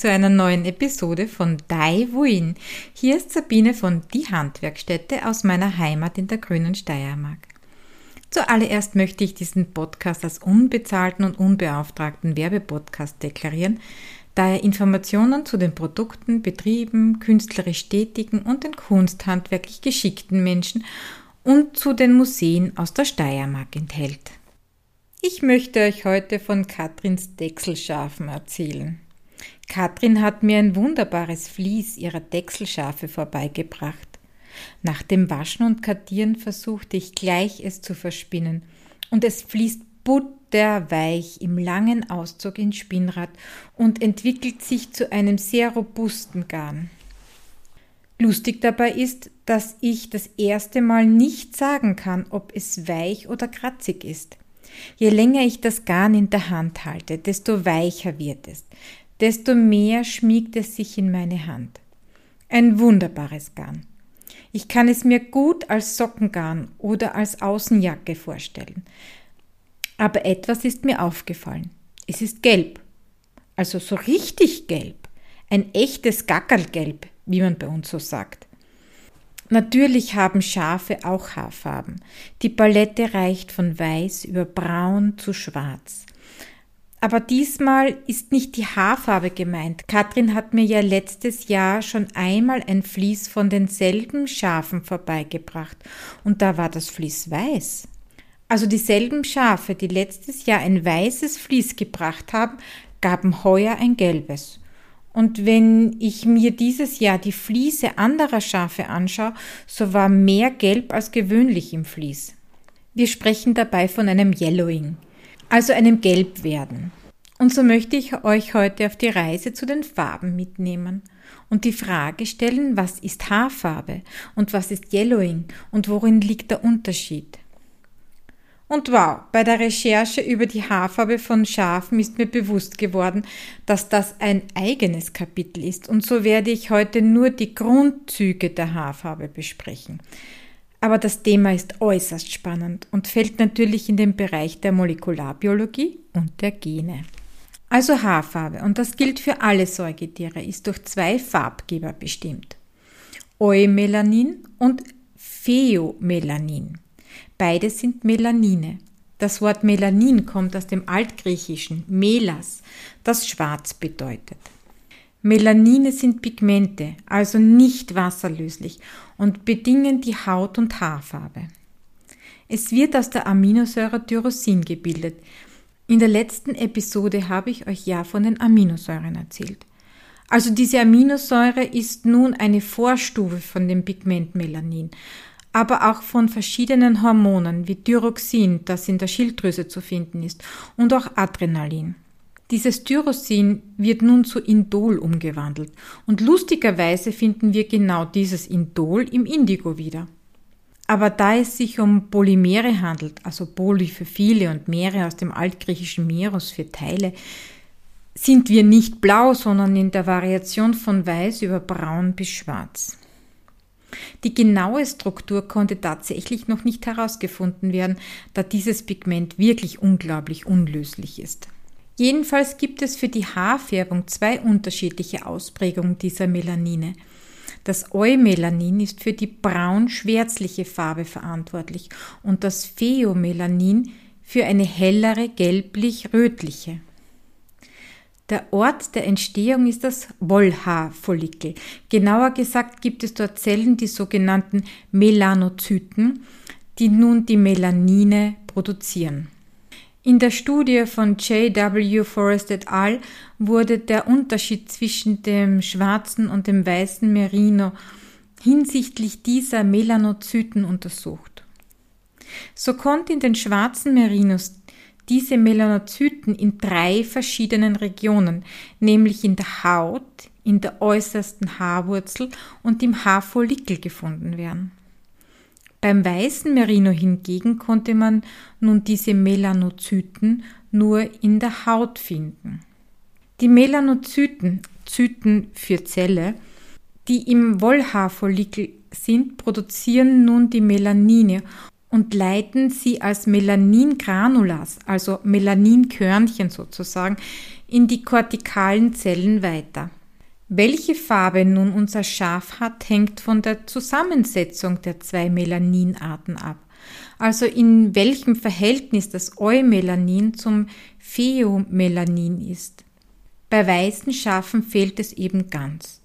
Zu einer neuen Episode von Dai Wuin. Hier ist Sabine von Die Handwerkstätte aus meiner Heimat in der grünen Steiermark. Zuallererst möchte ich diesen Podcast als unbezahlten und unbeauftragten Werbepodcast deklarieren, da er Informationen zu den Produkten, Betrieben, künstlerisch tätigen und den kunsthandwerklich geschickten Menschen und zu den Museen aus der Steiermark enthält. Ich möchte euch heute von Katrins Dechselschafen erzählen. Katrin hat mir ein wunderbares Vlies ihrer Dechselschafe vorbeigebracht. Nach dem Waschen und Kartieren versuchte ich gleich es zu verspinnen, und es fließt butterweich im langen Auszug ins Spinnrad und entwickelt sich zu einem sehr robusten Garn. Lustig dabei ist, dass ich das erste Mal nicht sagen kann, ob es weich oder kratzig ist. Je länger ich das Garn in der Hand halte, desto weicher wird es, desto mehr schmiegt es sich in meine Hand. Ein wunderbares Garn. Ich kann es mir gut als Sockengarn oder als Außenjacke vorstellen. Aber etwas ist mir aufgefallen. Es ist gelb. Also so richtig gelb. Ein echtes Gackerlgelb, wie man bei uns so sagt. Natürlich haben Schafe auch Haarfarben. Die Palette reicht von weiß über braun zu schwarz. Aber diesmal ist nicht die Haarfarbe gemeint. Katrin hat mir ja letztes Jahr schon einmal ein Vlies von denselben Schafen vorbeigebracht und da war das Vlies weiß. Also dieselben Schafe, die letztes Jahr ein weißes Vlies gebracht haben, gaben heuer ein gelbes. Und wenn ich mir dieses Jahr die Fliese anderer Schafe anschaue, so war mehr Gelb als gewöhnlich im Vlies. Wir sprechen dabei von einem Yellowing, also einem Gelbwerden. Und so möchte ich euch heute auf die Reise zu den Farben mitnehmen und die Frage stellen, was ist Haarfarbe und was ist Yellowing und worin liegt der Unterschied? Und wow, bei der Recherche über die Haarfarbe von Schafen ist mir bewusst geworden, dass das ein eigenes Kapitel ist. Und so werde ich heute nur die Grundzüge der Haarfarbe besprechen. Aber das Thema ist äußerst spannend und fällt natürlich in den Bereich der Molekularbiologie und der Gene. Also Haarfarbe, und das gilt für alle Säugetiere, ist durch zwei Farbgeber bestimmt. Eumelanin und Pheomelanin. Beide sind Melanine. Das Wort Melanin kommt aus dem altgriechischen Melas, das schwarz bedeutet. Melanine sind Pigmente, also nicht wasserlöslich und bedingen die Haut- und Haarfarbe. Es wird aus der Aminosäure Tyrosin gebildet. In der letzten Episode habe ich euch ja von den Aminosäuren erzählt. Also diese Aminosäure ist nun eine Vorstufe von dem Pigment Melanin aber auch von verschiedenen Hormonen wie Thyroxin, das in der Schilddrüse zu finden ist, und auch Adrenalin. Dieses Tyrosin wird nun zu Indol umgewandelt und lustigerweise finden wir genau dieses Indol im Indigo wieder. Aber da es sich um Polymere handelt, also Poly für viele und Meere aus dem altgriechischen Meros für Teile, sind wir nicht blau, sondern in der Variation von weiß über braun bis schwarz. Die genaue Struktur konnte tatsächlich noch nicht herausgefunden werden, da dieses Pigment wirklich unglaublich unlöslich ist. Jedenfalls gibt es für die Haarfärbung zwei unterschiedliche Ausprägungen dieser Melanine. Das Eumelanin ist für die braun-schwärzliche Farbe verantwortlich und das Pheomelanin für eine hellere gelblich-rötliche. Der Ort der Entstehung ist das Wollhaarfollikel. Genauer gesagt gibt es dort Zellen, die sogenannten Melanozyten, die nun die Melanine produzieren. In der Studie von J.W. Forrest et al. wurde der Unterschied zwischen dem schwarzen und dem weißen Merino hinsichtlich dieser Melanozyten untersucht. So konnte in den schwarzen Merinos diese Melanozyten in drei verschiedenen Regionen, nämlich in der Haut, in der äußersten Haarwurzel und im Haarfollikel gefunden werden. Beim weißen Merino hingegen konnte man nun diese Melanozyten nur in der Haut finden. Die Melanozyten, Zyten für Zelle, die im Wollhaarfollikel sind, produzieren nun die Melanine und leiten sie als Melaningranulas, also Melaninkörnchen sozusagen, in die kortikalen Zellen weiter. Welche Farbe nun unser Schaf hat, hängt von der Zusammensetzung der zwei Melaninarten ab. Also in welchem Verhältnis das Eumelanin zum Pheomelanin ist. Bei weißen Schafen fehlt es eben ganz.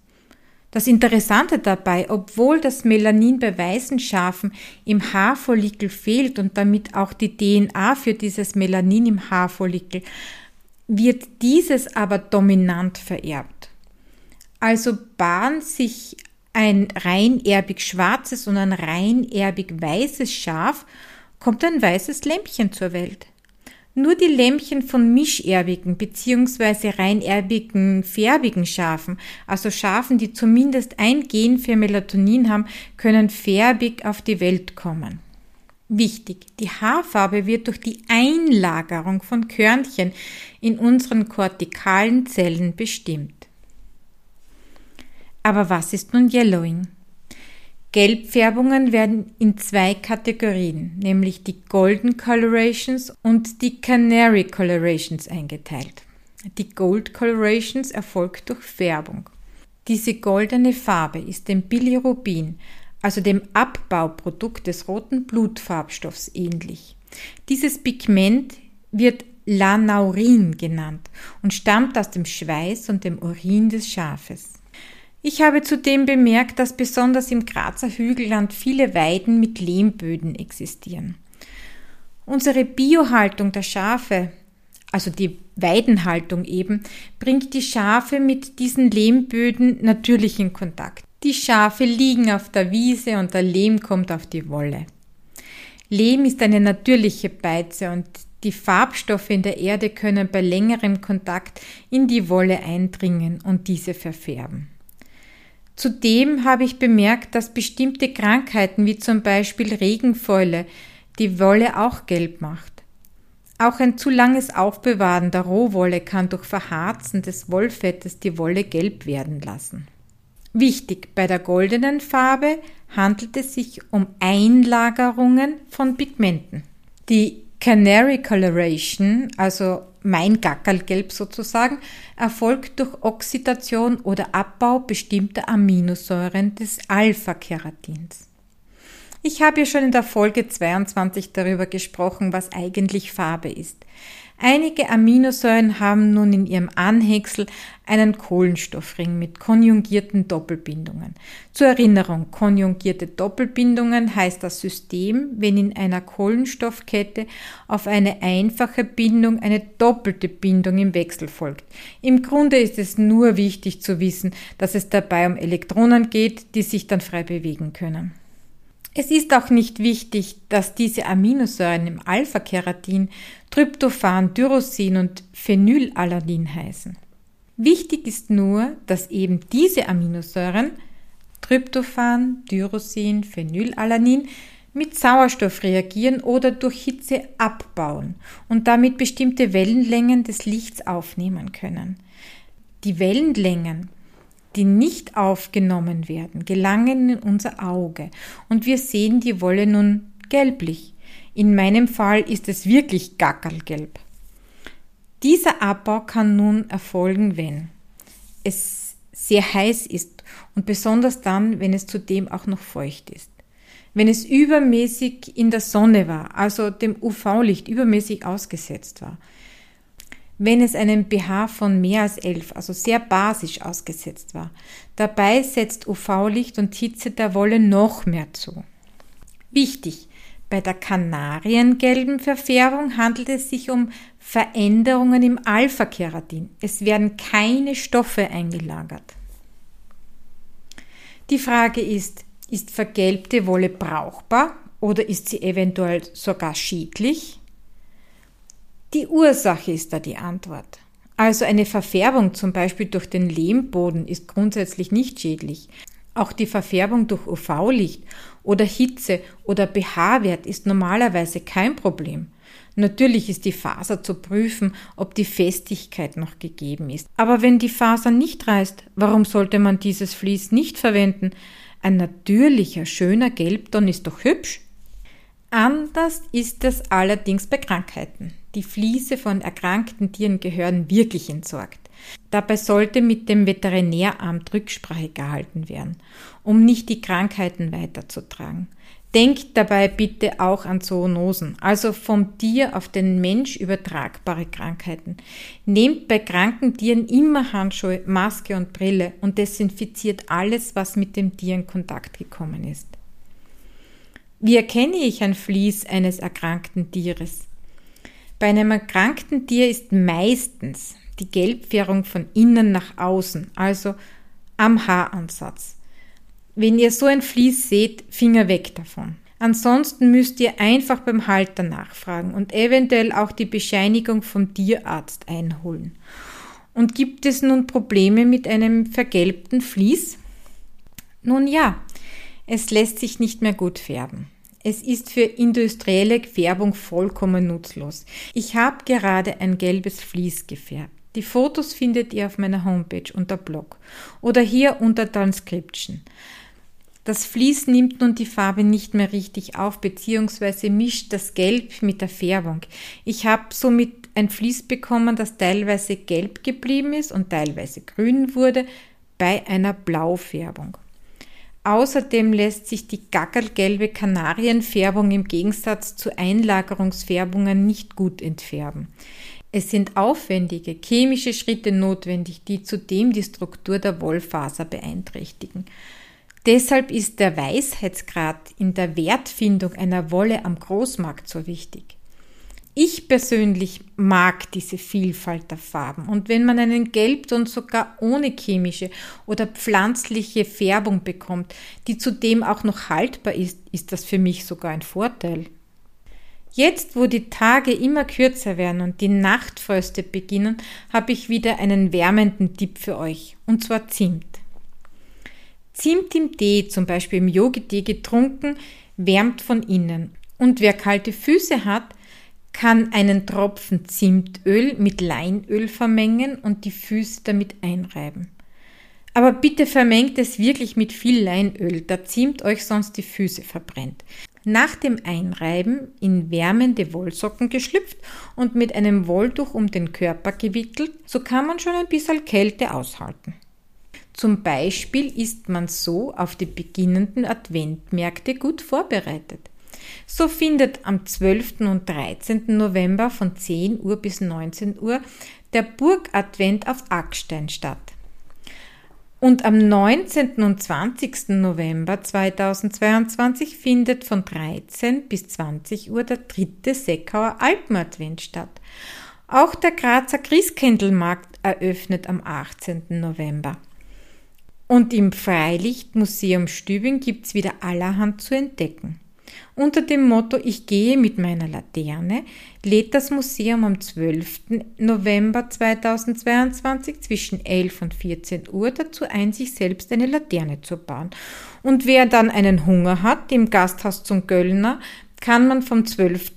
Das Interessante dabei, obwohl das Melanin bei weißen Schafen im Haarfollikel fehlt und damit auch die DNA für dieses Melanin im Haarfollikel, wird dieses aber dominant vererbt. Also bahnt sich ein reinerbig schwarzes und ein reinerbig weißes Schaf, kommt ein weißes Lämpchen zur Welt. Nur die Lämpchen von mischerbigen bzw. reinerbigen färbigen Schafen, also Schafen, die zumindest ein Gen für Melatonin haben, können färbig auf die Welt kommen. Wichtig, die Haarfarbe wird durch die Einlagerung von Körnchen in unseren kortikalen Zellen bestimmt. Aber was ist nun Yellowing? Gelbfärbungen werden in zwei Kategorien, nämlich die Golden Colorations und die Canary Colorations eingeteilt. Die Gold Colorations erfolgt durch Färbung. Diese goldene Farbe ist dem Bilirubin, also dem Abbauprodukt des roten Blutfarbstoffs ähnlich. Dieses Pigment wird Lanaurin genannt und stammt aus dem Schweiß und dem Urin des Schafes. Ich habe zudem bemerkt, dass besonders im Grazer Hügelland viele Weiden mit Lehmböden existieren. Unsere Biohaltung der Schafe, also die Weidenhaltung eben, bringt die Schafe mit diesen Lehmböden natürlich in Kontakt. Die Schafe liegen auf der Wiese und der Lehm kommt auf die Wolle. Lehm ist eine natürliche Beize und die Farbstoffe in der Erde können bei längerem Kontakt in die Wolle eindringen und diese verfärben. Zudem habe ich bemerkt, dass bestimmte Krankheiten wie zum Beispiel Regenfäule die Wolle auch gelb macht. Auch ein zu langes Aufbewahren der Rohwolle kann durch Verharzen des Wollfettes die Wolle gelb werden lassen. Wichtig, bei der goldenen Farbe handelt es sich um Einlagerungen von Pigmenten. Die Canary Coloration, also mein Gackerlgelb sozusagen, erfolgt durch Oxidation oder Abbau bestimmter Aminosäuren des Alpha-Keratins. Ich habe ja schon in der Folge 22 darüber gesprochen, was eigentlich Farbe ist. Einige Aminosäuren haben nun in ihrem Anhängsel einen Kohlenstoffring mit konjungierten Doppelbindungen. Zur Erinnerung, konjugierte Doppelbindungen heißt das System, wenn in einer Kohlenstoffkette auf eine einfache Bindung eine doppelte Bindung im Wechsel folgt. Im Grunde ist es nur wichtig zu wissen, dass es dabei um Elektronen geht, die sich dann frei bewegen können. Es ist auch nicht wichtig, dass diese Aminosäuren im Alpha-Keratin Tryptophan, Tyrosin und Phenylalanin heißen. Wichtig ist nur, dass eben diese Aminosäuren Tryptophan, Tyrosin, Phenylalanin mit Sauerstoff reagieren oder durch Hitze abbauen und damit bestimmte Wellenlängen des Lichts aufnehmen können. Die Wellenlängen die nicht aufgenommen werden, gelangen in unser Auge und wir sehen die Wolle nun gelblich. In meinem Fall ist es wirklich gackerlgelb. Dieser Abbau kann nun erfolgen, wenn es sehr heiß ist und besonders dann, wenn es zudem auch noch feucht ist. Wenn es übermäßig in der Sonne war, also dem UV-Licht übermäßig ausgesetzt war, wenn es einem pH von mehr als 11, also sehr basisch ausgesetzt war. Dabei setzt UV-Licht und Hitze der Wolle noch mehr zu. Wichtig, bei der kanariengelben Verfärbung handelt es sich um Veränderungen im Alpha-Keratin. Es werden keine Stoffe eingelagert. Die Frage ist, ist vergelbte Wolle brauchbar oder ist sie eventuell sogar schädlich? Die Ursache ist da die Antwort. Also eine Verfärbung zum Beispiel durch den Lehmboden ist grundsätzlich nicht schädlich. Auch die Verfärbung durch UV-Licht oder Hitze oder pH-Wert ist normalerweise kein Problem. Natürlich ist die Faser zu prüfen, ob die Festigkeit noch gegeben ist. Aber wenn die Faser nicht reißt, warum sollte man dieses Vlies nicht verwenden? Ein natürlicher, schöner Gelbton ist doch hübsch. Anders ist es allerdings bei Krankheiten. Die Fliese von erkrankten Tieren gehören wirklich entsorgt. Dabei sollte mit dem Veterinäramt Rücksprache gehalten werden, um nicht die Krankheiten weiterzutragen. Denkt dabei bitte auch an Zoonosen, also vom Tier auf den Mensch übertragbare Krankheiten. Nehmt bei kranken Tieren immer Handschuhe, Maske und Brille und desinfiziert alles, was mit dem Tier in Kontakt gekommen ist. Wie erkenne ich ein Vlies eines erkrankten Tieres? Bei einem erkrankten Tier ist meistens die Gelbfärbung von innen nach außen, also am Haaransatz. Wenn ihr so ein Vlies seht, Finger weg davon. Ansonsten müsst ihr einfach beim Halter nachfragen und eventuell auch die Bescheinigung vom Tierarzt einholen. Und gibt es nun Probleme mit einem vergelbten Vlies? Nun ja, es lässt sich nicht mehr gut färben. Es ist für industrielle Färbung vollkommen nutzlos. Ich habe gerade ein gelbes Vlies gefärbt. Die Fotos findet ihr auf meiner Homepage unter Blog oder hier unter Transcription. Das Vlies nimmt nun die Farbe nicht mehr richtig auf bzw. mischt das Gelb mit der Färbung. Ich habe somit ein Vlies bekommen, das teilweise gelb geblieben ist und teilweise grün wurde bei einer Blaufärbung. Außerdem lässt sich die gackerlgelbe Kanarienfärbung im Gegensatz zu Einlagerungsfärbungen nicht gut entfärben. Es sind aufwendige chemische Schritte notwendig, die zudem die Struktur der Wollfaser beeinträchtigen. Deshalb ist der Weißheitsgrad in der Wertfindung einer Wolle am Großmarkt so wichtig. Ich persönlich mag diese Vielfalt der Farben und wenn man einen Gelbton sogar ohne chemische oder pflanzliche Färbung bekommt, die zudem auch noch haltbar ist, ist das für mich sogar ein Vorteil. Jetzt, wo die Tage immer kürzer werden und die Nachtfröste beginnen, habe ich wieder einen wärmenden Tipp für euch, und zwar Zimt. Zimt im Tee, zum Beispiel im Yogi-Tee getrunken, wärmt von innen. Und wer kalte Füße hat, kann einen Tropfen Zimtöl mit Leinöl vermengen und die Füße damit einreiben. Aber bitte vermengt es wirklich mit viel Leinöl, da Zimt euch sonst die Füße verbrennt nach dem Einreiben in wärmende Wollsocken geschlüpft und mit einem Wolltuch um den Körper gewickelt, so kann man schon ein bisschen Kälte aushalten. Zum Beispiel ist man so auf die beginnenden Adventmärkte gut vorbereitet. So findet am 12. und 13. November von 10 Uhr bis 19 Uhr der Burgadvent auf Ackstein statt. Und am 19. und 20. November 2022 findet von 13 bis 20 Uhr der dritte Seckauer Alpenadvent statt. Auch der Grazer Christkindlmarkt eröffnet am 18. November. Und im Freilichtmuseum Stübing gibt's wieder allerhand zu entdecken. Unter dem Motto Ich gehe mit meiner Laterne lädt das Museum am 12. November 2022 zwischen 11 und 14 Uhr dazu ein, sich selbst eine Laterne zu bauen. Und wer dann einen Hunger hat, im Gasthaus zum Göllner, kann man vom 12.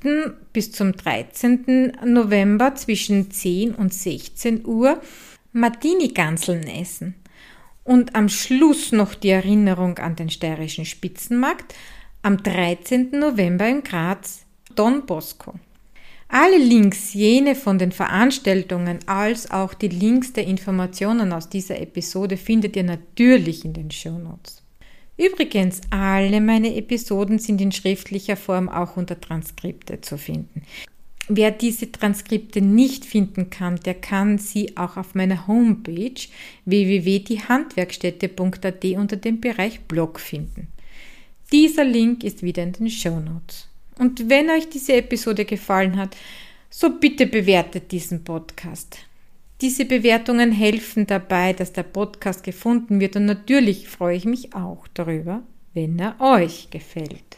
bis zum 13. November zwischen 10 und 16 Uhr Martini-Ganseln essen. Und am Schluss noch die Erinnerung an den steirischen Spitzenmarkt, am 13. November in Graz Don Bosco. Alle Links, jene von den Veranstaltungen als auch die Links der Informationen aus dieser Episode findet ihr natürlich in den Show Notes. Übrigens, alle meine Episoden sind in schriftlicher Form auch unter Transkripte zu finden. Wer diese Transkripte nicht finden kann, der kann sie auch auf meiner Homepage www.diehandwerkstätte.at unter dem Bereich Blog finden. Dieser Link ist wieder in den Show Notes. Und wenn euch diese Episode gefallen hat, so bitte bewertet diesen Podcast. Diese Bewertungen helfen dabei, dass der Podcast gefunden wird und natürlich freue ich mich auch darüber, wenn er euch gefällt.